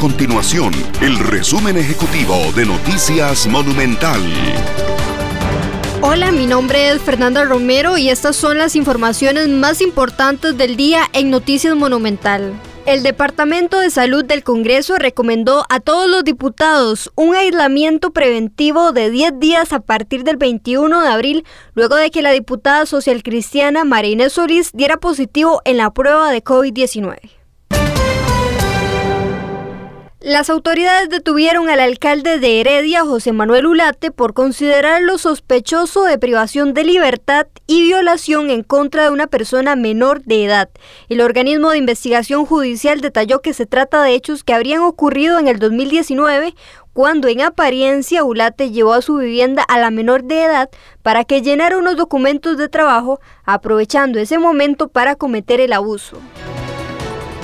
continuación el resumen ejecutivo de Noticias Monumental. Hola, mi nombre es Fernanda Romero y estas son las informaciones más importantes del día en Noticias Monumental. El Departamento de Salud del Congreso recomendó a todos los diputados un aislamiento preventivo de 10 días a partir del 21 de abril, luego de que la diputada social cristiana Marina Solís diera positivo en la prueba de COVID-19. Las autoridades detuvieron al alcalde de Heredia, José Manuel Ulate, por considerarlo sospechoso de privación de libertad y violación en contra de una persona menor de edad. El organismo de investigación judicial detalló que se trata de hechos que habrían ocurrido en el 2019 cuando en apariencia Ulate llevó a su vivienda a la menor de edad para que llenara unos documentos de trabajo, aprovechando ese momento para cometer el abuso.